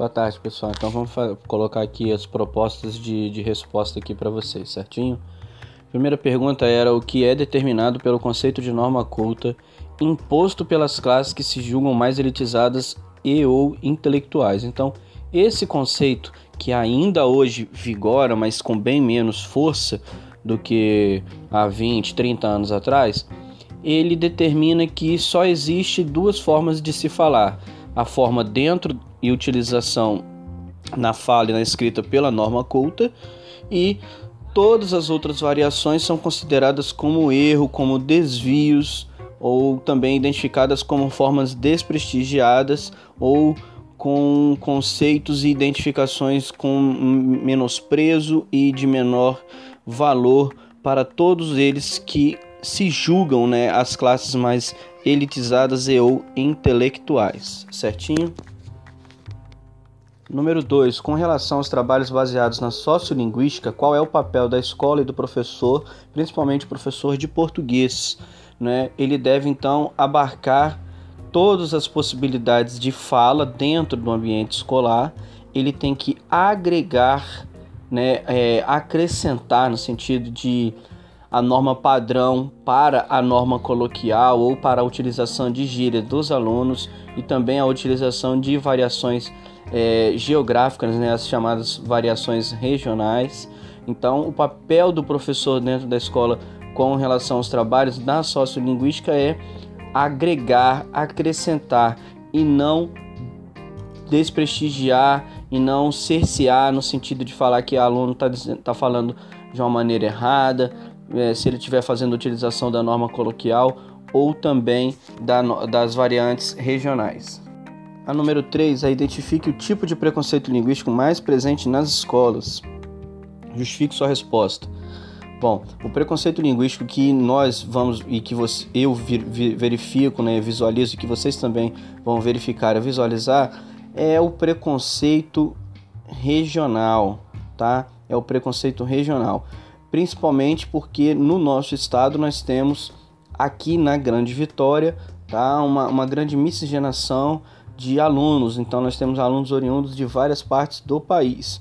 Boa tarde, pessoal. Então vamos colocar aqui as propostas de, de resposta aqui para vocês, certinho? Primeira pergunta era o que é determinado pelo conceito de norma culta imposto pelas classes que se julgam mais elitizadas e ou intelectuais. Então, esse conceito que ainda hoje vigora, mas com bem menos força do que há 20, 30 anos atrás, ele determina que só existe duas formas de se falar: a forma dentro e utilização na fala e na escrita pela norma culta, e todas as outras variações são consideradas como erro, como desvios, ou também identificadas como formas desprestigiadas ou com conceitos e identificações com menosprezo e de menor valor para todos eles que se julgam né, as classes mais elitizadas e ou intelectuais, certinho? Número 2. Com relação aos trabalhos baseados na sociolinguística, qual é o papel da escola e do professor, principalmente o professor de português? Né? Ele deve então abarcar todas as possibilidades de fala dentro do ambiente escolar, ele tem que agregar, né, é, acrescentar no sentido de a norma padrão para a norma coloquial ou para a utilização de gíria dos alunos e também a utilização de variações é, geográficas, né, as chamadas variações regionais. Então, o papel do professor dentro da escola com relação aos trabalhos da sociolinguística é agregar, acrescentar e não desprestigiar e não cercear no sentido de falar que o aluno está tá falando de uma maneira errada, é, se ele estiver fazendo utilização da norma coloquial ou também da, das variantes regionais. A número 3 é identifique o tipo de preconceito linguístico mais presente nas escolas. Justifique sua resposta. Bom, o preconceito linguístico que nós vamos e que você, eu verifico, né, visualizo que vocês também vão verificar e visualizar é o preconceito regional, tá? É o preconceito regional, principalmente porque no nosso estado nós temos aqui na Grande Vitória, tá? Uma, uma grande miscigenação de alunos, então nós temos alunos oriundos de várias partes do país.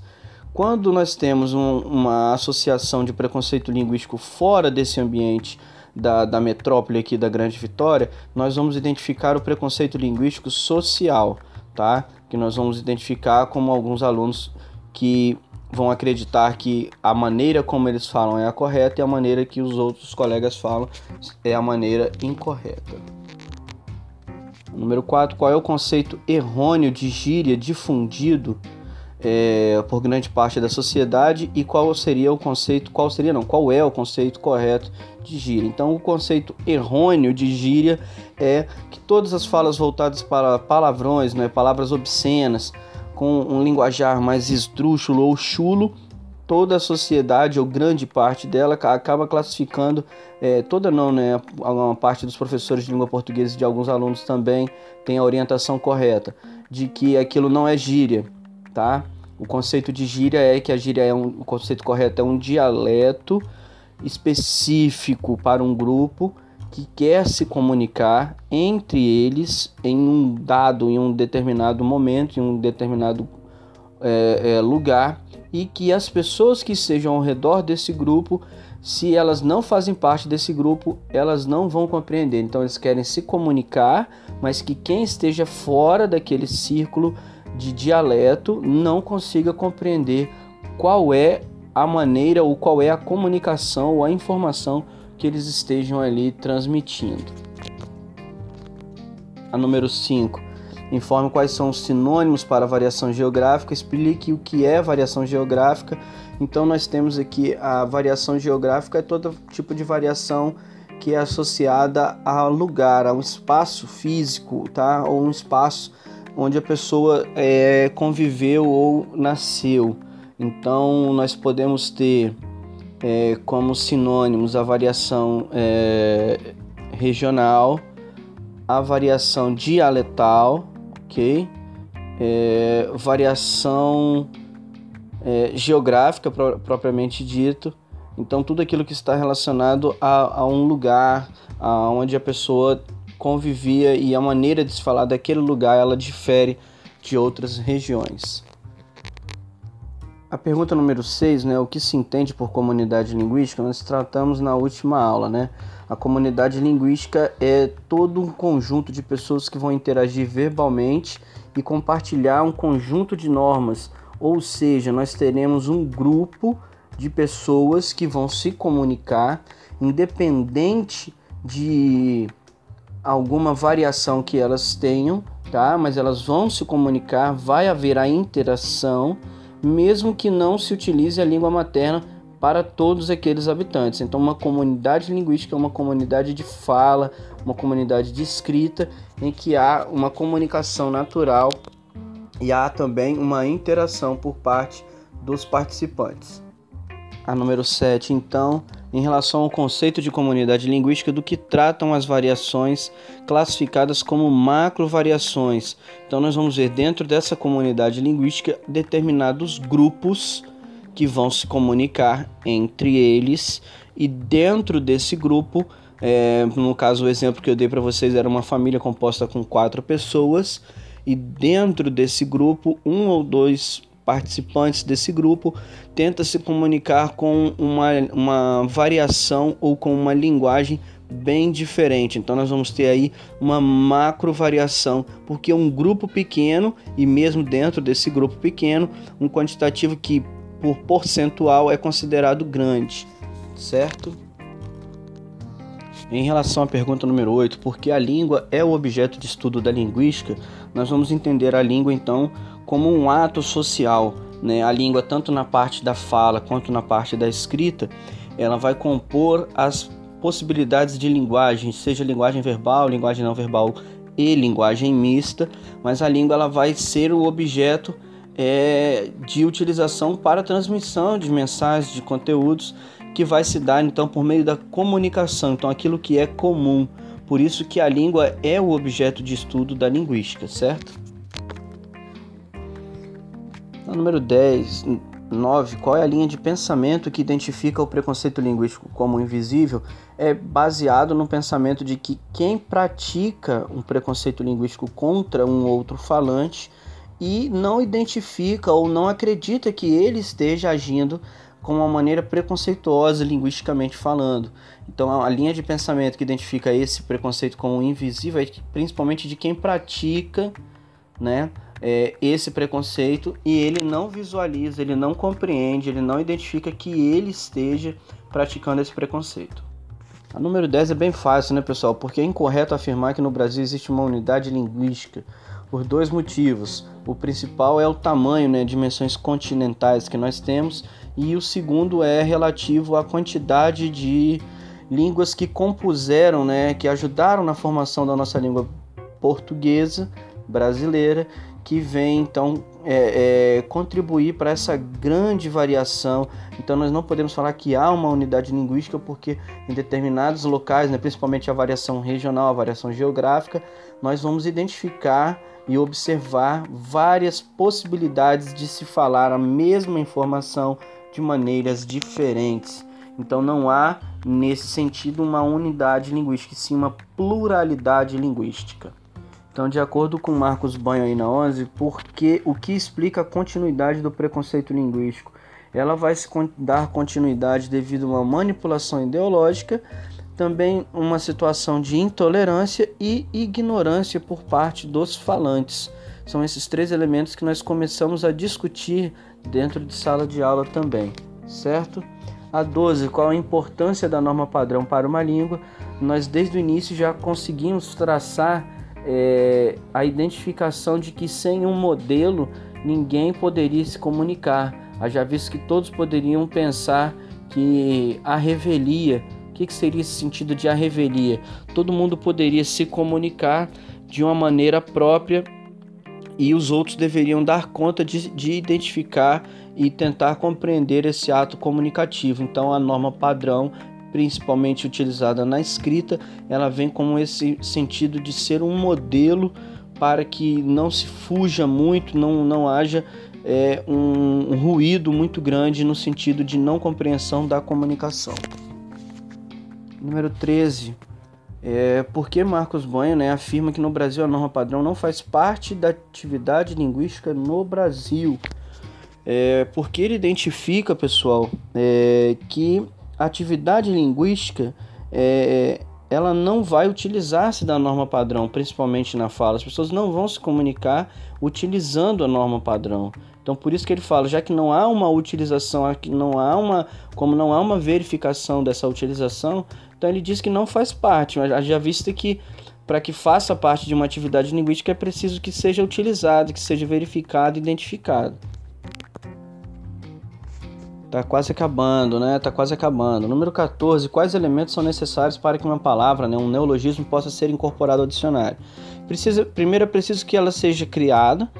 Quando nós temos um, uma associação de preconceito linguístico fora desse ambiente da, da metrópole aqui da Grande Vitória, nós vamos identificar o preconceito linguístico social, tá? Que nós vamos identificar como alguns alunos que vão acreditar que a maneira como eles falam é a correta e a maneira que os outros colegas falam é a maneira incorreta. Número 4, qual é o conceito errôneo de gíria difundido é, por grande parte da sociedade e qual seria o conceito, qual seria não, qual é o conceito correto de gíria. Então o conceito errôneo de gíria é que todas as falas voltadas para palavrões, né, palavras obscenas, com um linguajar mais esdrúxulo ou chulo, toda a sociedade ou grande parte dela acaba classificando, é, toda não, né? Uma parte dos professores de língua portuguesa e de alguns alunos também tem a orientação correta de que aquilo não é gíria, tá? O conceito de gíria é que a gíria é um, o conceito correto é um dialeto específico para um grupo que quer se comunicar entre eles em um dado, em um determinado momento, em um determinado é, é, lugar e que as pessoas que estejam ao redor desse grupo, se elas não fazem parte desse grupo, elas não vão compreender. Então eles querem se comunicar, mas que quem esteja fora daquele círculo de dialeto não consiga compreender qual é a maneira ou qual é a comunicação ou a informação que eles estejam ali transmitindo. A número 5. Informe quais são os sinônimos para variação geográfica, explique o que é variação geográfica. Então nós temos aqui a variação geográfica é todo tipo de variação que é associada a lugar, a um espaço físico, tá? Ou um espaço onde a pessoa é, conviveu ou nasceu. Então, nós podemos ter é, como sinônimos a variação é, regional, a variação dialetal, ok? É, variação é, geográfica pro, propriamente dito. Então, tudo aquilo que está relacionado a, a um lugar onde a pessoa convivia e a maneira de se falar daquele lugar ela difere de outras regiões. A pergunta número 6, né, o que se entende por comunidade linguística, nós tratamos na última aula, né? A comunidade linguística é todo um conjunto de pessoas que vão interagir verbalmente e compartilhar um conjunto de normas, ou seja, nós teremos um grupo de pessoas que vão se comunicar independente de alguma variação que elas tenham, tá? Mas elas vão se comunicar, vai haver a interação mesmo que não se utilize a língua materna para todos aqueles habitantes. Então, uma comunidade linguística é uma comunidade de fala, uma comunidade de escrita, em que há uma comunicação natural e há também uma interação por parte dos participantes. A número 7, então, em relação ao conceito de comunidade linguística do que tratam as variações classificadas como macrovariações. Então nós vamos ver dentro dessa comunidade linguística determinados grupos que vão se comunicar entre eles e dentro desse grupo, é, no caso o exemplo que eu dei para vocês era uma família composta com quatro pessoas e dentro desse grupo um ou dois participantes desse grupo tenta se comunicar com uma, uma variação ou com uma linguagem bem diferente. Então nós vamos ter aí uma macro variação, porque um grupo pequeno e mesmo dentro desse grupo pequeno, um quantitativo que por percentual é considerado grande, certo? Em relação à pergunta número 8, porque a língua é o objeto de estudo da linguística, nós vamos entender a língua então como um ato social. Né? A língua, tanto na parte da fala quanto na parte da escrita, ela vai compor as possibilidades de linguagem, seja linguagem verbal, linguagem não verbal e linguagem mista, mas a língua ela vai ser o objeto é, de utilização para transmissão de mensagens, de conteúdos que vai se dar então por meio da comunicação, então aquilo que é comum. Por isso que a língua é o objeto de estudo da linguística, certo? No número 10, 9, qual é a linha de pensamento que identifica o preconceito linguístico como invisível? É baseado no pensamento de que quem pratica um preconceito linguístico contra um outro falante e não identifica ou não acredita que ele esteja agindo com uma maneira preconceituosa linguisticamente falando. Então, a linha de pensamento que identifica esse preconceito como invisível é principalmente de quem pratica, né? é, esse preconceito e ele não visualiza, ele não compreende, ele não identifica que ele esteja praticando esse preconceito. A número 10 é bem fácil, né, pessoal? Porque é incorreto afirmar que no Brasil existe uma unidade linguística por dois motivos. O principal é o tamanho, né, dimensões continentais que nós temos, e o segundo é relativo à quantidade de línguas que compuseram, né, que ajudaram na formação da nossa língua portuguesa brasileira que vem então é, é, contribuir para essa grande variação. Então nós não podemos falar que há uma unidade linguística porque em determinados locais, né, principalmente a variação regional, a variação geográfica, nós vamos identificar e observar várias possibilidades de se falar a mesma informação de maneiras diferentes. Então não há nesse sentido uma unidade linguística, sim uma pluralidade linguística. Então, de acordo com Marcos Banho aí na 11, porque o que explica a continuidade do preconceito linguístico? Ela vai se dar continuidade devido a uma manipulação ideológica, também uma situação de intolerância e ignorância por parte dos falantes. São esses três elementos que nós começamos a discutir dentro de sala de aula também, certo? A 12, qual a importância da norma padrão para uma língua? Nós desde o início já conseguimos traçar é, a identificação de que sem um modelo ninguém poderia se comunicar. Haja visto que todos poderiam pensar que a revelia, que, que seria esse sentido de a revelia? Todo mundo poderia se comunicar de uma maneira própria e os outros deveriam dar conta de, de, identificar e tentar compreender esse ato comunicativo. Então, a norma padrão principalmente utilizada na escrita, ela vem com esse sentido de ser um modelo para que não se fuja muito, não, não haja é, um, um ruído muito grande no sentido de não compreensão da comunicação. Número 13. É porque Marcos Banho né, afirma que no Brasil a norma padrão não faz parte da atividade linguística no Brasil. É porque ele identifica, pessoal, é, que a atividade linguística é, ela não vai utilizar-se da norma padrão, principalmente na fala. As pessoas não vão se comunicar utilizando a norma padrão. Então por isso que ele fala, já que não há uma utilização, não há uma, como não há uma verificação dessa utilização, então ele diz que não faz parte, mas já visto que para que faça parte de uma atividade linguística é preciso que seja utilizado, que seja verificado, identificado. Tá quase acabando, né? Tá quase acabando. Número 14. Quais elementos são necessários para que uma palavra, né, um neologismo, possa ser incorporado ao dicionário? Precisa, primeiro é preciso que ela seja criada,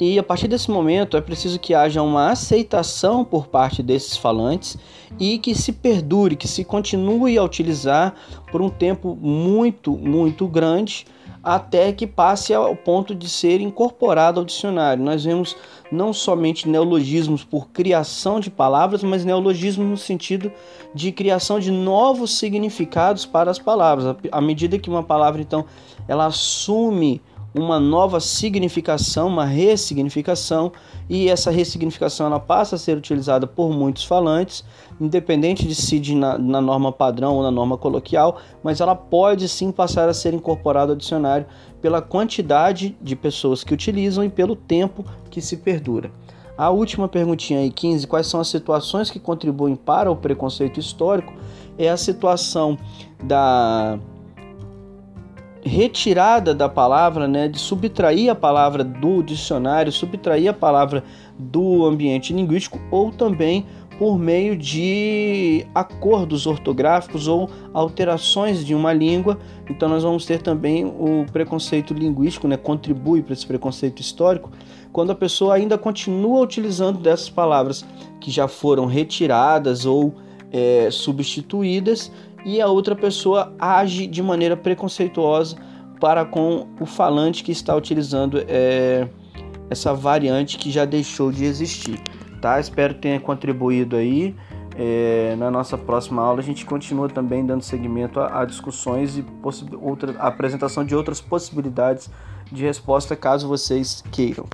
e a partir desse momento é preciso que haja uma aceitação por parte desses falantes e que se perdure, que se continue a utilizar por um tempo muito, muito grande até que passe ao ponto de ser incorporado ao dicionário. Nós vemos não somente neologismos por criação de palavras, mas neologismos no sentido de criação de novos significados para as palavras. À medida que uma palavra então ela assume uma nova significação, uma ressignificação, e essa ressignificação ela passa a ser utilizada por muitos falantes, independente de se de na, na, norma padrão ou na norma coloquial, mas ela pode sim passar a ser incorporada ao dicionário pela quantidade de pessoas que utilizam e pelo tempo que se perdura. A última perguntinha aí, 15, quais são as situações que contribuem para o preconceito histórico? É a situação da retirada da palavra, né, de subtrair a palavra do dicionário, subtrair a palavra do ambiente linguístico ou também por meio de acordos ortográficos ou alterações de uma língua. Então nós vamos ter também o preconceito linguístico, né, contribui para esse preconceito histórico, quando a pessoa ainda continua utilizando dessas palavras que já foram retiradas ou é, substituídas e a outra pessoa age de maneira preconceituosa para com o falante que está utilizando é, essa variante que já deixou de existir. Tá? Espero que tenha contribuído aí. É, na nossa próxima aula a gente continua também dando seguimento a, a discussões e outra, a apresentação de outras possibilidades de resposta caso vocês queiram.